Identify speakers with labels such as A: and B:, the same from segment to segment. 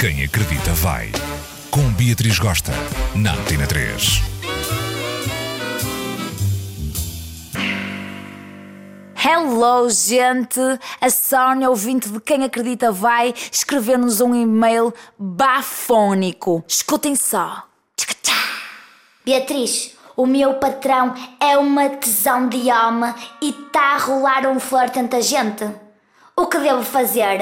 A: Quem acredita vai. Com Beatriz Gosta, na Antena 3.
B: Hello, gente! A Sónia, ouvinte de Quem Acredita Vai, escrever-nos um e-mail bafónico. Escutem só.
C: Beatriz, o meu patrão é uma tesão de homem e tá a rolar um flerte entre a gente. O que devo fazer?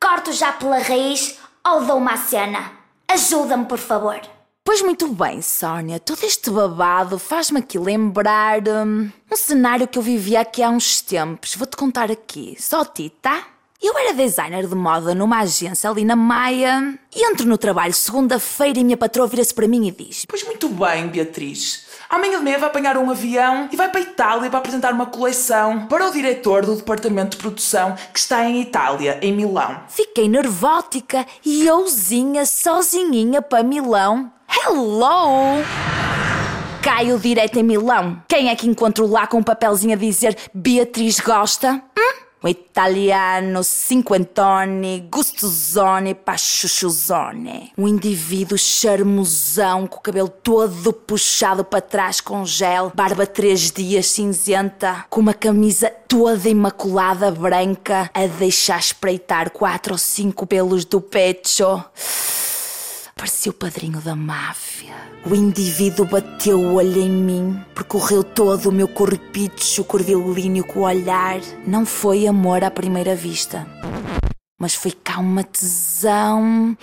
C: Corto já pela raiz ou dou uma cena? Ajuda-me, por favor.
B: Pois muito bem, Sónia. Todo este babado faz-me aqui lembrar hum, um cenário que eu vivia aqui há uns tempos. Vou-te contar aqui. Só a ti, tá? Eu era designer de moda numa agência ali na Maia e entro no trabalho segunda-feira e minha patroa vira-se para mim e diz:
D: Pois muito bem, Beatriz. Amanhã de manhã vai apanhar um avião e vai para a Itália para apresentar uma coleção para o diretor do departamento de produção que está em Itália, em Milão.
B: Fiquei nervótica e euzinha sozinhinha para Milão. Hello! Caio direto em Milão. Quem é que encontro lá com um papelzinho a dizer Beatriz gosta? Um italiano cinquentone, gustosone, pachuchuzone. Um indivíduo charmosão, com o cabelo todo puxado para trás com gel, barba três dias cinzenta, com uma camisa toda imaculada branca, a deixar espreitar quatro ou cinco pelos do pecho. Parecia o padrinho da máfia. O indivíduo bateu o olho em mim, percorreu todo o meu corpicho curvilíneo com o olhar. Não foi amor à primeira vista, mas foi cá uma tesão.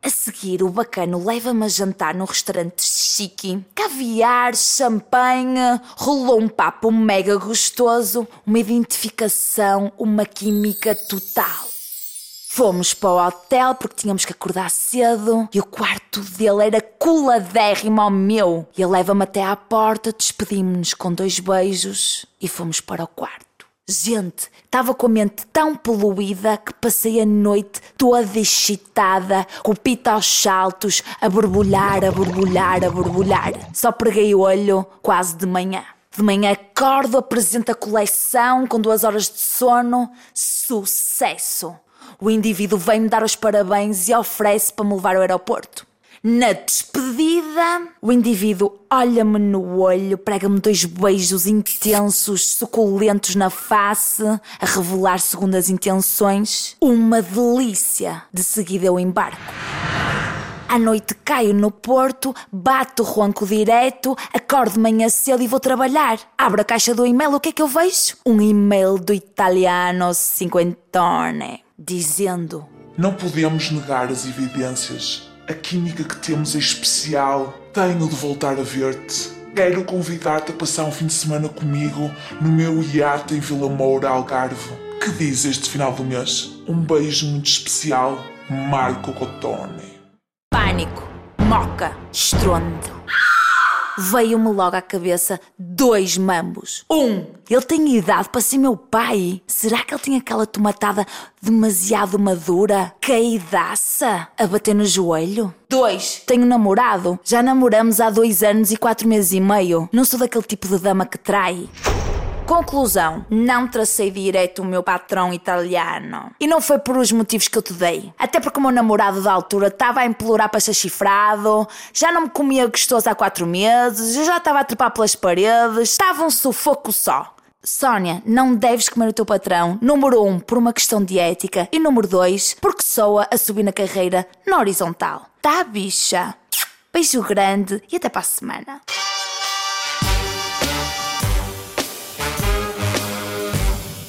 B: A seguir, o bacano leva-me a jantar num restaurante chique. Caviar, champanhe, rolou um papo mega gostoso, uma identificação, uma química total. Fomos para o hotel porque tínhamos que acordar cedo e o quarto dele era coladérrimo ao meu. Ele leva-me até à porta, despedimos-nos com dois beijos e fomos para o quarto. Gente, estava com a mente tão poluída que passei a noite toda excitada, com o pito aos saltos, a borbulhar, a borbulhar, a borbulhar. Só preguei o olho quase de manhã. De manhã acordo, apresento a coleção com duas horas de sono. Sucesso! O indivíduo vem-me dar os parabéns e oferece para me levar ao aeroporto. Na despedida, o indivíduo olha-me no olho, prega-me dois beijos intensos, suculentos na face, a revelar segundas intenções. Uma delícia. De seguida eu embarco. À noite caio no porto, bato o ronco direto, acordo de manhã cedo e vou trabalhar. Abro a caixa do e-mail, o que é que eu vejo? Um e-mail do italiano cinquentone, dizendo...
E: Não podemos negar as evidências. A química que temos é especial. Tenho de voltar a ver-te. Quero convidar-te a passar um fim de semana comigo no meu iate em Vila Moura, Algarve. Que diz este final do mês? Um beijo muito especial, Marco Cotone.
B: Pânico, moca, estrondo. Veio-me logo à cabeça dois mambos. Um, ele tem idade para ser meu pai. Será que ele tem aquela tomatada demasiado madura? Caidaça? A bater no joelho? Dois, tenho namorado. Já namoramos há dois anos e quatro meses e meio. Não sou daquele tipo de dama que trai. Conclusão: não tracei direito o meu patrão italiano. E não foi por os motivos que eu te dei. Até porque o meu namorado da altura estava a implorar para ser chifrado, já não me comia gostoso há quatro meses, eu já estava a trepar pelas paredes, estava um sufoco só. Sónia, não deves comer o teu patrão. Número um, por uma questão de ética. E número dois, porque soa a subir na carreira na horizontal. Tá, bicha? Beijo grande e até para a semana.